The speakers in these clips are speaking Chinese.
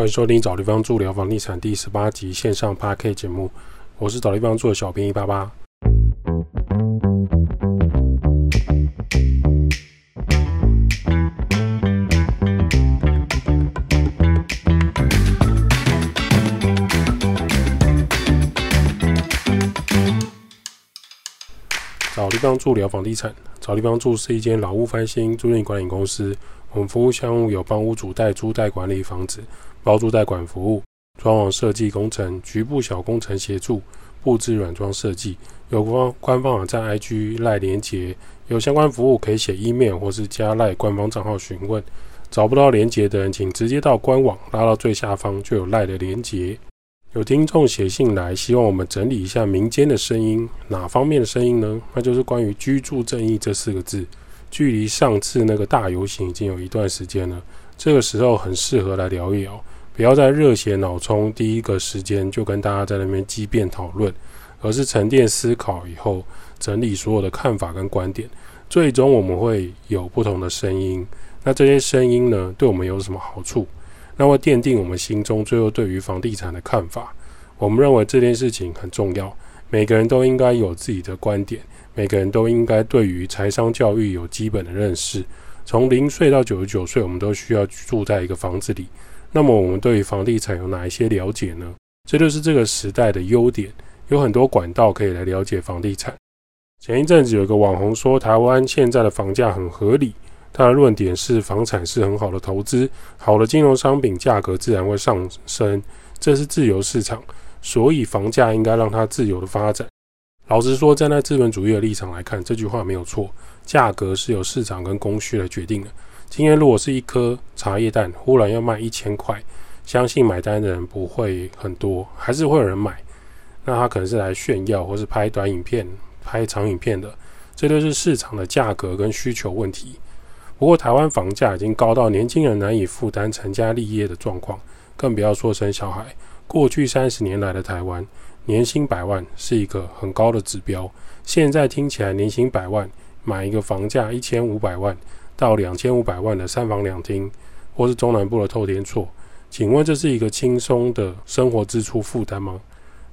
欢迎收听找地方住聊房地产第十八集线上 p a K 节目，我是找地方住的小编一八八。找地方住聊房地产，找地方住是一间老屋翻新租赁管理公司。我们服务项目有帮屋主代租代管理房子、包租代管服务、装潢设计工程、局部小工程协助、布置软装设计。有官官方网站 IG 赖连接，有相关服务可以写 email 或是加赖官方账号询问。找不到连接的人，请直接到官网拉到最下方就有赖的连接。有听众写信来，希望我们整理一下民间的声音，哪方面的声音呢？那就是关于居住正义这四个字。距离上次那个大游行已经有一段时间了，这个时候很适合来聊一聊，不要在热血脑冲第一个时间就跟大家在那边激辩讨论，而是沉淀思考以后，整理所有的看法跟观点，最终我们会有不同的声音。那这些声音呢，对我们有什么好处？那会奠定我们心中最后对于房地产的看法。我们认为这件事情很重要，每个人都应该有自己的观点，每个人都应该对于财商教育有基本的认识。从零岁到九十九岁，我们都需要住在一个房子里。那么，我们对于房地产有哪一些了解呢？这就是这个时代的优点，有很多管道可以来了解房地产。前一阵子有一个网红说，台湾现在的房价很合理。他的论点是，房产是很好的投资，好的金融商品价格自然会上升，这是自由市场，所以房价应该让它自由的发展。老实说，站在资本主义的立场来看，这句话没有错，价格是由市场跟供需来决定的。今天如果是一颗茶叶蛋忽然要卖一千块，相信买单的人不会很多，还是会有人买。那他可能是来炫耀，或是拍短影片、拍长影片的，这就是市场的价格跟需求问题。不过，台湾房价已经高到年轻人难以负担成家立业的状况，更不要说生小孩。过去三十年来的台湾，年薪百万是一个很高的指标。现在听起来，年薪百万买一个房价一千五百万到两千五百万的三房两厅，或是中南部的透天厝，请问这是一个轻松的生活支出负担吗？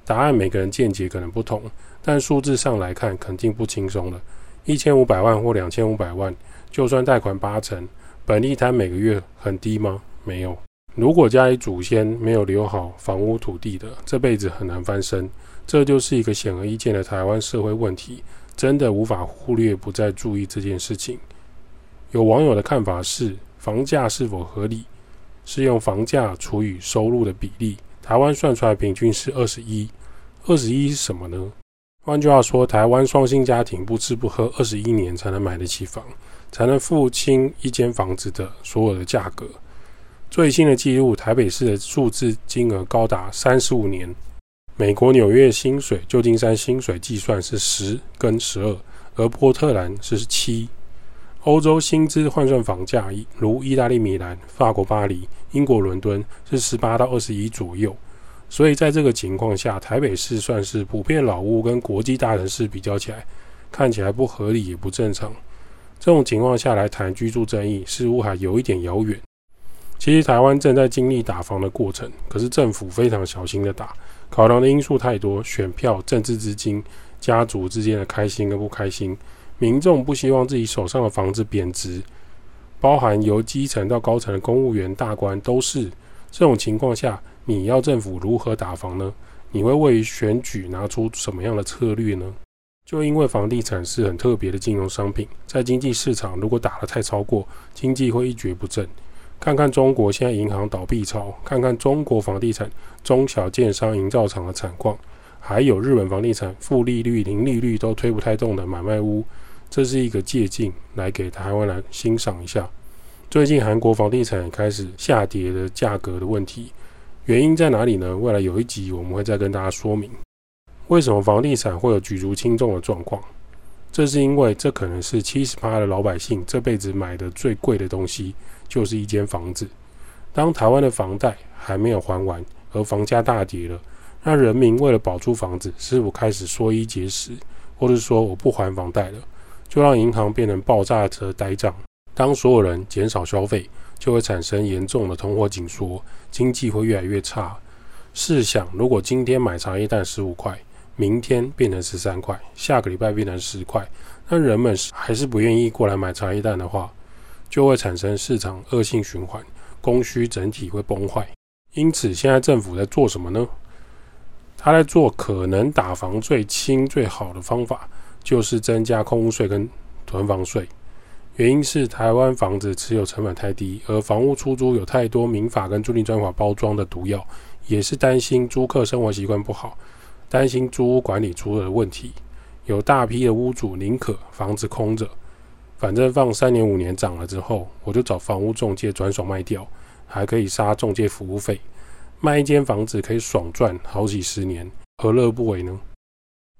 答案每个人见解可能不同，但数字上来看，肯定不轻松的。一千五百万或两千五百万。就算贷款八成，本利摊每个月很低吗？没有。如果家里祖先没有留好房屋土地的，这辈子很难翻身。这就是一个显而易见的台湾社会问题，真的无法忽略，不再注意这件事情。有网友的看法是，房价是否合理，是用房价除以收入的比例。台湾算出来平均是二十一，二十一是什么呢？换句话说，台湾双薪家庭不吃不喝二十一年才能买得起房。才能付清一间房子的所有的价格。最新的记录，台北市的数字金额高达三十五年。美国纽约薪水、旧金山薪水计算是十跟十二，而波特兰是七。欧洲薪资换算房价，如意大利米兰、法国巴黎、英国伦敦是十八到二十一左右。所以在这个情况下，台北市算是普遍老屋跟国际大城市比较起来，看起来不合理也不正常。这种情况下来谈居住争议，似乎还有一点遥远。其实台湾正在经历打房的过程，可是政府非常小心的打，考量的因素太多，选票、政治资金、家族之间的开心跟不开心，民众不希望自己手上的房子贬值，包含由基层到高层的公务员、大官都是。这种情况下，你要政府如何打房呢？你会为选举拿出什么样的策略呢？就因为房地产是很特别的金融商品，在经济市场如果打得太超过，经济会一蹶不振。看看中国现在银行倒闭潮，看看中国房地产中小建商营造厂的惨况，还有日本房地产负利率、零利率都推不太动的买卖屋，这是一个借鉴，来给台湾来欣赏一下。最近韩国房地产开始下跌的价格的问题，原因在哪里呢？未来有一集我们会再跟大家说明。为什么房地产会有举足轻重的状况？这是因为这可能是七十八的老百姓这辈子买的最贵的东西，就是一间房子。当台湾的房贷还没有还完，而房价大跌了，那人民为了保住房子，是否开始缩衣节食，或者说我不还房贷了，就让银行变成爆炸的呆账。当所有人减少消费，就会产生严重的通货紧缩，经济会越来越差。试想，如果今天买茶叶蛋十五块，明天变成十三块，下个礼拜变成十块，那人们还是不愿意过来买茶叶蛋的话，就会产生市场恶性循环，供需整体会崩坏。因此，现在政府在做什么呢？他在做可能打房最轻最好的方法，就是增加空屋税跟囤房税。原因是台湾房子持有成本太低，而房屋出租有太多民法跟租赁专法包装的毒药，也是担心租客生活习惯不好，担心租屋管理出了问题。有大批的屋主宁可房子空着，反正放三年五年涨了之后，我就找房屋中介转手卖掉，还可以杀中介服务费。卖一间房子可以爽赚好几十年，何乐不为呢？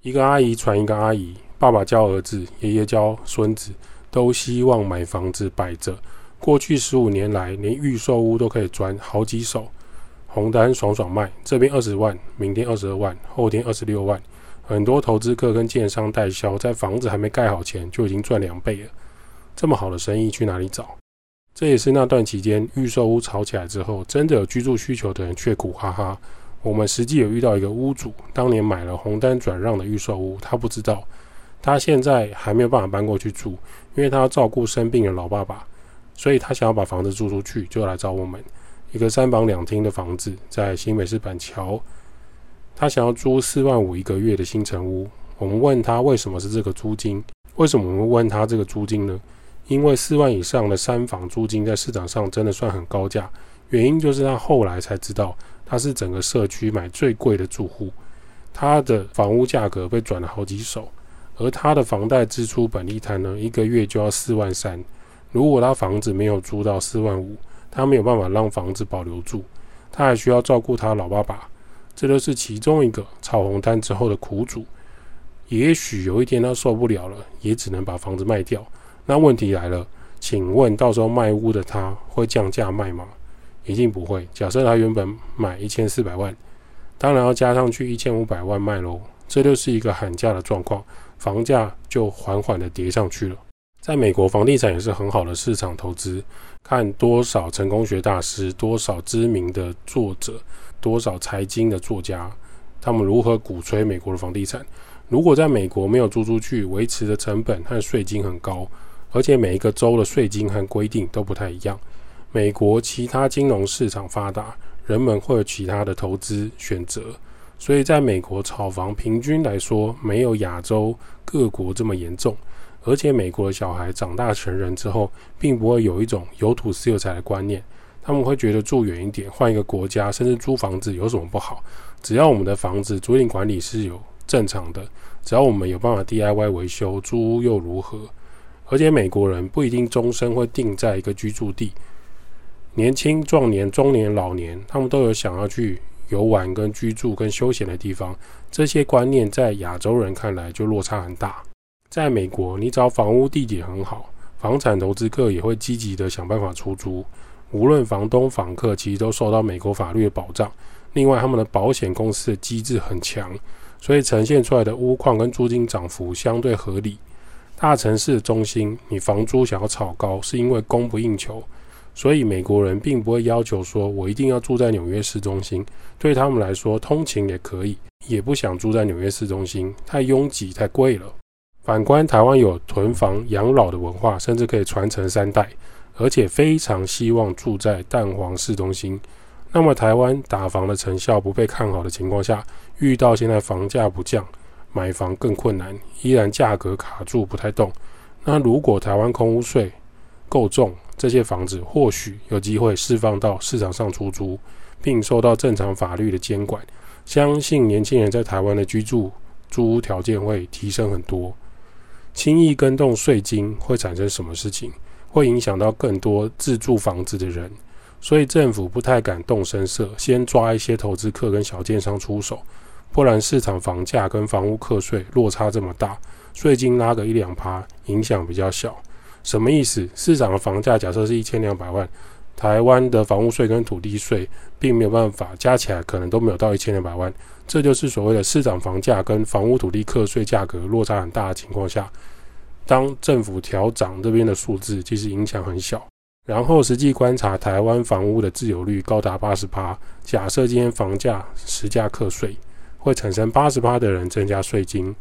一个阿姨传一个阿姨，爸爸教儿子，爷爷教孙子，都希望买房子摆着。过去十五年来，连预售屋都可以转好几手，红单爽爽卖。这边二十万，明天二十二万，后天二十六万。很多投资客跟建商代销，在房子还没盖好前就已经赚两倍了。这么好的生意去哪里找？这也是那段期间预售屋炒起来之后，真的有居住需求的人却苦哈哈。我们实际有遇到一个屋主，当年买了红单转让的预售屋，他不知道，他现在还没有办法搬过去住，因为他要照顾生病的老爸爸，所以他想要把房子租出去，就来找我们。一个三房两厅的房子在新北市板桥，他想要租四万五一个月的新城屋。我们问他为什么是这个租金？为什么我们问他这个租金呢？因为四万以上的三房租金在市场上真的算很高价，原因就是他后来才知道他是整个社区买最贵的住户，他的房屋价格被转了好几手，而他的房贷支出本利摊呢，一个月就要四万三，如果他房子没有租到四万五，他没有办法让房子保留住，他还需要照顾他老爸爸，这就是其中一个炒红单之后的苦主。也许有一天他受不了了，也只能把房子卖掉。那问题来了，请问到时候卖屋的他会降价卖吗？一定不会。假设他原本买一千四百万，当然要加上去一千五百万卖喽，这就是一个喊价的状况，房价就缓缓的叠上去了。在美国，房地产也是很好的市场投资，看多少成功学大师、多少知名的作者、多少财经的作家，他们如何鼓吹美国的房地产。如果在美国没有租出去，维持的成本和税金很高。而且每一个州的税金和规定都不太一样。美国其他金融市场发达，人们会有其他的投资选择，所以在美国炒房平均来说没有亚洲各国这么严重。而且美国的小孩长大成人之后，并不会有一种有土私有财的观念，他们会觉得住远一点，换一个国家，甚至租房子有什么不好？只要我们的房子租赁管理是有正常的，只要我们有办法 DIY 维修，租屋又如何？而且美国人不一定终身会定在一个居住地，年轻、壮年、中年、老年，他们都有想要去游玩、跟居住、跟休闲的地方。这些观念在亚洲人看来就落差很大。在美国，你只要房屋地点很好，房产投资客也会积极的想办法出租。无论房东、房客，其实都受到美国法律的保障。另外，他们的保险公司的机制很强，所以呈现出来的屋况跟租金涨幅相对合理。大城市中心，你房租想要炒高，是因为供不应求，所以美国人并不会要求说，我一定要住在纽约市中心。对他们来说，通勤也可以，也不想住在纽约市中心，太拥挤、太贵了。反观台湾有囤房养老的文化，甚至可以传承三代，而且非常希望住在蛋黄市中心。那么，台湾打房的成效不被看好的情况下，遇到现在房价不降。买房更困难，依然价格卡住不太动。那如果台湾空屋税够重，这些房子或许有机会释放到市场上出租，并受到正常法律的监管。相信年轻人在台湾的居住租屋条件会提升很多。轻易跟动税金会产生什么事情？会影响到更多自住房子的人，所以政府不太敢动声色，先抓一些投资客跟小建商出手。不然市场房价跟房屋课税落差这么大，税金拉个一两趴，影响比较小。什么意思？市场的房价假设是一千两百万，台湾的房屋税跟土地税并没有办法加起来，可能都没有到一千两百万。这就是所谓的市场房价跟房屋土地课税价格落差很大的情况下，当政府调涨这边的数字，其实影响很小。然后实际观察台湾房屋的自有率高达八十趴，假设今天房价实价课税，会产生八十趴的人增加税金，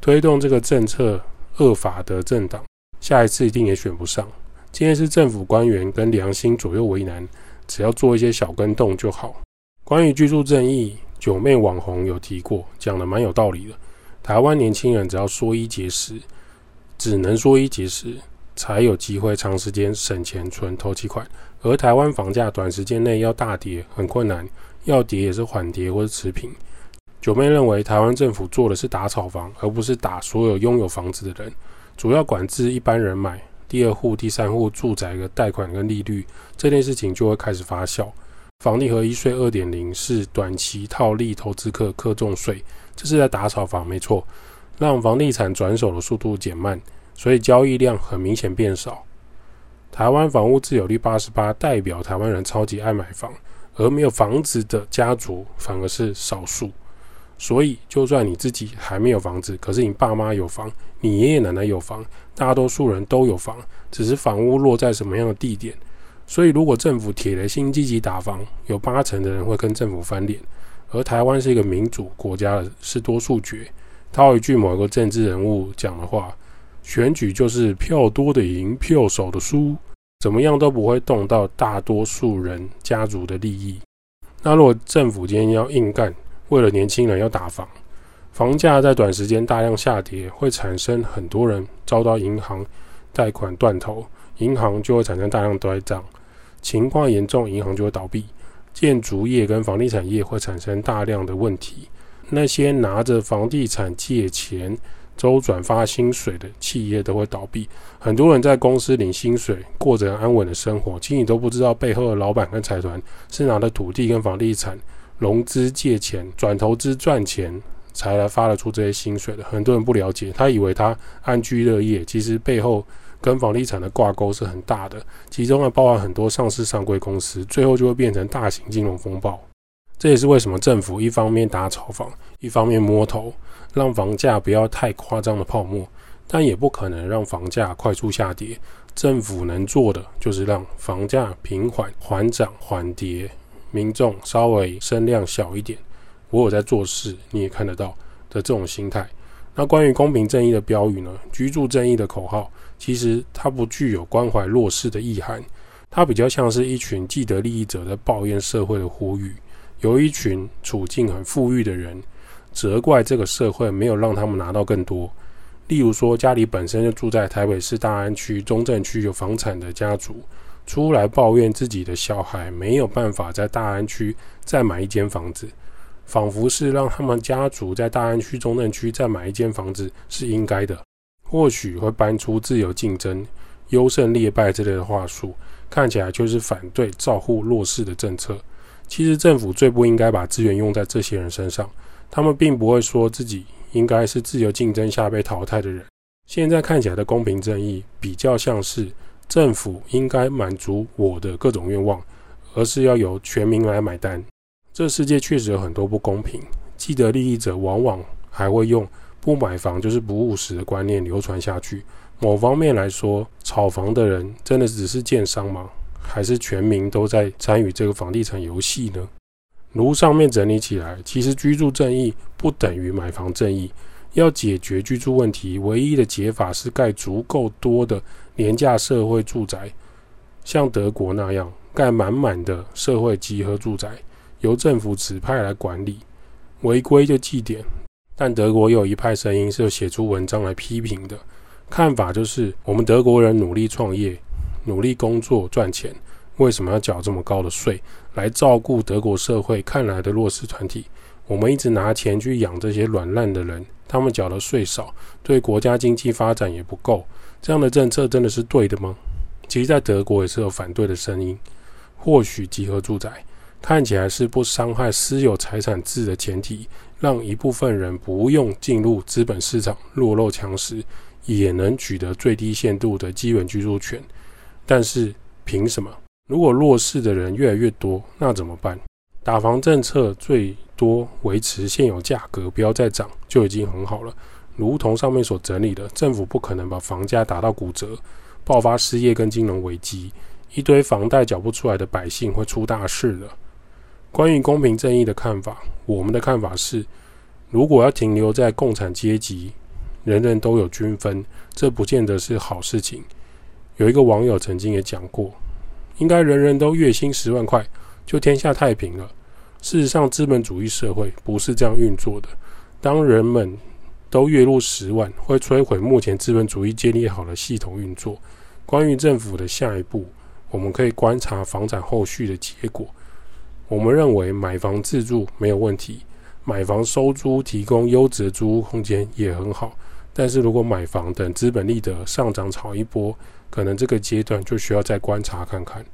推动这个政策恶法的政党，下一次一定也选不上。今天是政府官员跟良心左右为难，只要做一些小跟动就好。关于居住正义，九妹网红有提过，讲的蛮有道理的。台湾年轻人只要说一节食，只能说一节食，才有机会长时间省钱存投期款。而台湾房价短时间内要大跌很困难，要跌也是缓跌或者持平。九妹认为，台湾政府做的是打炒房，而不是打所有拥有房子的人，主要管制一般人买第二户、第三户住宅的贷款跟利率，这件事情就会开始发酵。房地合一税二点零是短期套利投资客课重税。这是在打炒房，没错，让房地产转手的速度减慢，所以交易量很明显变少。台湾房屋自有率八十八，代表台湾人超级爱买房，而没有房子的家族反而是少数。所以，就算你自己还没有房子，可是你爸妈有房，你爷爷奶奶有房，大多数人都有房，只是房屋落在什么样的地点。所以，如果政府铁了心积极打房，有八成的人会跟政府翻脸。而台湾是一个民主国家，是多数决。套一句某一个政治人物讲的话：“选举就是票多的赢，票少的输，怎么样都不会动到大多数人家族的利益。”那如果政府今天要硬干，为了年轻人要打房，房价在短时间大量下跌，会产生很多人遭到银行贷款断头，银行就会产生大量呆账，情况严重，银行就会倒闭。建筑业跟房地产业会产生大量的问题，那些拿着房地产借钱周转发薪水的企业都会倒闭，很多人在公司领薪水，过着安稳的生活，其实你都不知道背后的老板跟财团是拿的土地跟房地产融资借钱转投资赚钱才来发得出这些薪水的，很多人不了解，他以为他安居乐业，其实背后。跟房地产的挂钩是很大的，其中呢包含很多上市上柜公司，最后就会变成大型金融风暴。这也是为什么政府一方面打炒房，一方面摸头，让房价不要太夸张的泡沫，但也不可能让房价快速下跌。政府能做的就是让房价平缓、缓涨、缓跌，民众稍微声量小一点。我有在做事，你也看得到的这种心态。那关于公平正义的标语呢？居住正义的口号，其实它不具有关怀弱势的意涵，它比较像是一群既得利益者在抱怨社会的呼吁。有一群处境很富裕的人，责怪这个社会没有让他们拿到更多。例如说，家里本身就住在台北市大安区、中正区有房产的家族，出来抱怨自己的小孩没有办法在大安区再买一间房子。仿佛是让他们家族在大安区、中正区再买一间房子是应该的，或许会搬出自由竞争、优胜劣败之类的话术，看起来就是反对照护弱势的政策。其实政府最不应该把资源用在这些人身上，他们并不会说自己应该是自由竞争下被淘汰的人。现在看起来的公平正义，比较像是政府应该满足我的各种愿望，而是要由全民来买单。这世界确实有很多不公平，既得利益者往往还会用不买房就是不务实的观念流传下去。某方面来说，炒房的人真的只是建商吗？还是全民都在参与这个房地产游戏呢？如上面整理起来，其实居住正义不等于买房正义。要解决居住问题，唯一的解法是盖足够多的廉价社会住宅，像德国那样盖满满的社会集合住宅。由政府指派来管理，违规就记点。但德国有一派声音是写出文章来批评的，看法就是我们德国人努力创业、努力工作赚钱，为什么要缴这么高的税来照顾德国社会看来的弱势团体？我们一直拿钱去养这些软烂的人，他们缴的税少，对国家经济发展也不够。这样的政策真的是对的吗？其实，在德国也是有反对的声音。或许集合住宅。看起来是不伤害私有财产制的前提，让一部分人不用进入资本市场，弱肉强食，也能取得最低限度的基本居住权。但是凭什么？如果弱势的人越来越多，那怎么办？打房政策最多维持现有价格，不要再涨，就已经很好了。如同上面所整理的，政府不可能把房价打到骨折，爆发失业跟金融危机。一堆房贷缴不出来的百姓会出大事的。关于公平正义的看法，我们的看法是，如果要停留在共产阶级，人人都有均分，这不见得是好事情。有一个网友曾经也讲过，应该人人都月薪十万块，就天下太平了。事实上，资本主义社会不是这样运作的。当人们都月入十万，会摧毁目前资本主义建立好的系统运作。关于政府的下一步，我们可以观察房产后续的结果。我们认为买房自住没有问题，买房收租提供优质的租屋空间也很好。但是如果买房等资本利得上涨炒一波，可能这个阶段就需要再观察看看。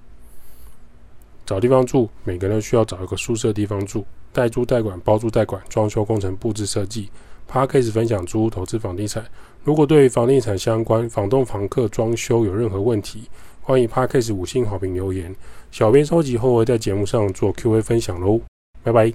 找地方住，每个人需要找一个宿舍地方住，代租代管、包租代管、装修工程、布置设计。P a r k a s e 分享租屋投资房地产。如果对房地产相关、房东、房客、装修有任何问题，欢迎 p a r k a s e 五星好评留言。小编收集后会在节目上做 Q&A 分享喽。拜拜。